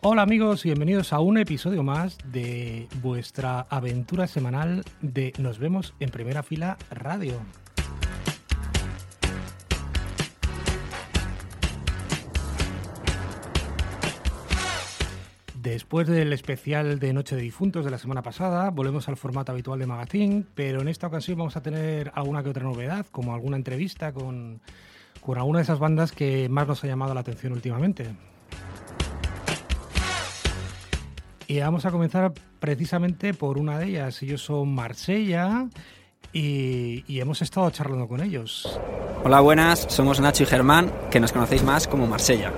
Hola amigos bienvenidos a un episodio más de vuestra aventura semanal de Nos vemos en primera fila radio. Después del especial de Noche de Difuntos de la semana pasada, volvemos al formato habitual de Magazine, pero en esta ocasión vamos a tener alguna que otra novedad, como alguna entrevista con, con alguna de esas bandas que más nos ha llamado la atención últimamente. Y vamos a comenzar precisamente por una de ellas. Ellos son Marsella y, y, hemos estado charlando con ellos. Hola, buenas. Somos Nacho y Germán, que nos conocéis más como Marsella.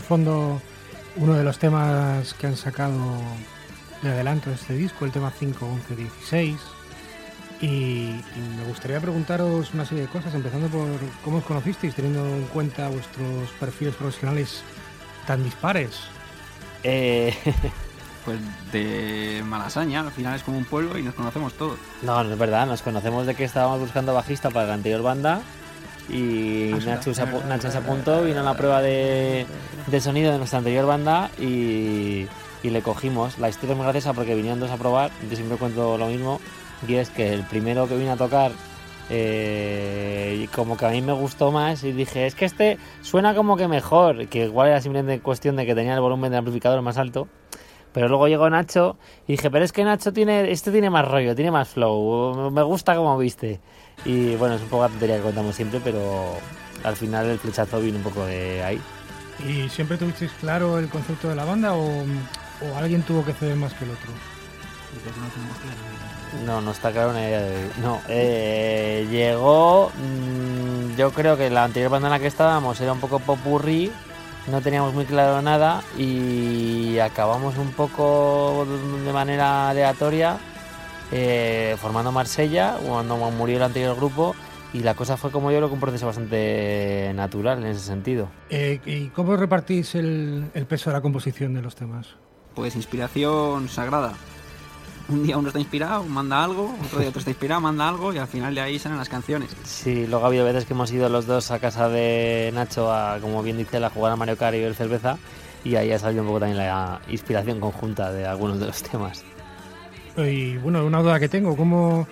Fondo uno de los temas que han sacado de adelanto de este disco, el tema 5, 11, 16. Y, y, me gustaría preguntaros una serie de cosas, empezando por cómo os conocisteis, teniendo en cuenta vuestros perfiles profesionales tan dispares. Eh, pues de Malasaña, al final es como un pueblo y nos conocemos todos. No, no es verdad, nos conocemos de que estábamos buscando bajista para la anterior banda y ah, Nacho, se, Nacho se apuntó, vino a la prueba de, de, sonido de nuestra anterior banda y, y, le cogimos. La historia es muy graciosa porque vinieron dos a probar, yo siempre cuento lo mismo, y es que el primero que vino a tocar, eh, como que a mí me gustó más y dije, es que este suena como que mejor, que igual era simplemente cuestión de que tenía el volumen del amplificador más alto. Pero luego llegó Nacho y dije, pero es que Nacho tiene, este tiene más rollo, tiene más flow, me gusta como viste. Y bueno, es un poco la tontería que contamos siempre, pero al final el flechazo vino un poco de ahí. ¿Y siempre tuvisteis claro el concepto de la banda o, alguien tuvo que ceder más que el otro? No, no está claro una idea de... No, eh, llegó... Mm, yo creo que la anterior banda en la que estábamos era un poco popurrí, no teníamos muy claro nada y acabamos un poco de manera aleatoria eh, formando Marsella cuando murió el anterior grupo y la cosa fue como yo lo que un proceso bastante natural en ese sentido. Eh, ¿Y cómo repartís el, peso de la composición de los temas? Pues inspiración sagrada. Un día uno está inspirado, manda algo, otro día otro está inspirado, manda algo y al final de ahí salen las canciones. Sí, luego ha habido veces que hemos ido los dos a casa de Nacho a, como bien dice, a jugar a Mario Kart y ver cerveza y ahí ha salido un poco también la inspiración conjunta de algunos de los temas. Y bueno, una duda que tengo, ¿cómo,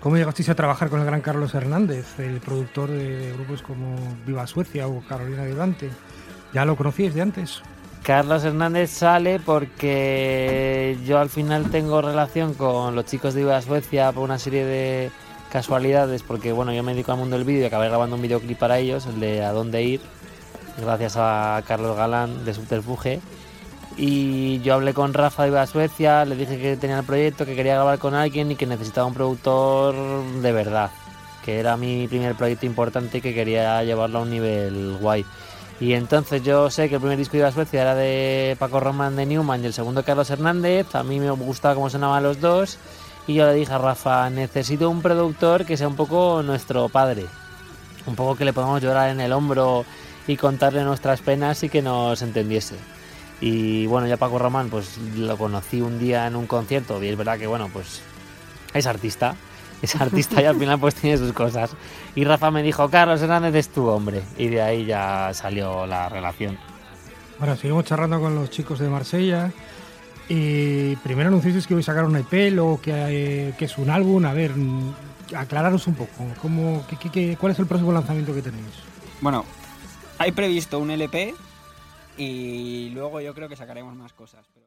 cómo llegasteis a trabajar con el gran Carlos Hernández, el productor de grupos como Viva Suecia o Carolina de Dante? ¿Ya lo conocíais de antes? Carlos Hernández sale porque yo al final tengo relación con los chicos de Viva Suecia por una serie de casualidades, porque bueno, yo me dedico al mundo del vídeo y acabé grabando un videoclip para ellos, el de A dónde ir, gracias a Carlos Galán de Subterfuge. Y yo hablé con Rafa de Viva Suecia, le dije que tenía el proyecto, que quería grabar con alguien y que necesitaba un productor de verdad, que era mi primer proyecto importante y que quería llevarlo a un nivel guay. Y entonces yo sé que el primer disco de Viva Suecia era de Paco Román de Newman y el segundo Carlos Hernández. A mí me gustaba cómo sonaban los dos. Y yo le dije a Rafa, necesito un productor que sea un poco nuestro padre. Un poco que le podamos llorar en el hombro y contarle nuestras penas y que nos entendiese. Y bueno, ya Paco Román, pues lo conocí un día en un concierto y es verdad que, bueno, pues es artista. Es artista y al final pues tiene sus cosas. Y Rafa me dijo, Carlos Hernández es tu hombre. Y de ahí ya salió la relación. Bueno, seguimos charlando con los chicos de Marsella. Y primero anunciasteis que voy a sacar un EP, luego que, que es un álbum. A ver, aclararos un poco. ¿cómo, qué, qué, cuál es el próximo lanzamiento que tenéis? Bueno, hay previsto un LP y luego yo creo que sacaremos más cosas. Pero...